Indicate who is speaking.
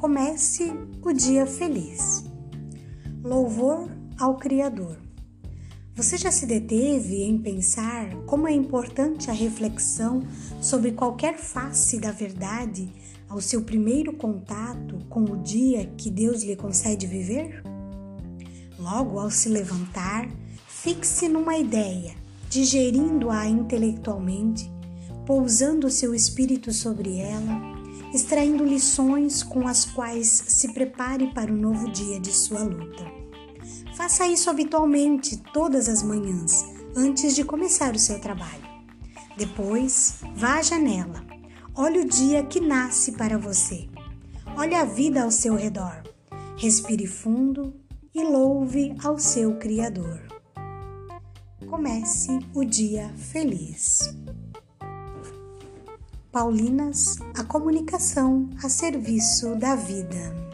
Speaker 1: Comece o dia feliz. Louvor ao Criador. Você já se deteve em pensar como é importante a reflexão sobre qualquer face da verdade ao seu primeiro contato com o dia que Deus lhe concede viver? Logo ao se levantar, fixe numa ideia, digerindo-a intelectualmente, pousando seu espírito sobre ela, extraindo lições com as quais se prepare para o novo dia de sua luta. Faça isso habitualmente todas as manhãs, antes de começar o seu trabalho. Depois, vá à janela. Olhe o dia que nasce para você. Olhe a vida ao seu redor. Respire fundo e louve ao seu Criador. Comece o dia feliz. Paulinas, a comunicação a serviço da vida.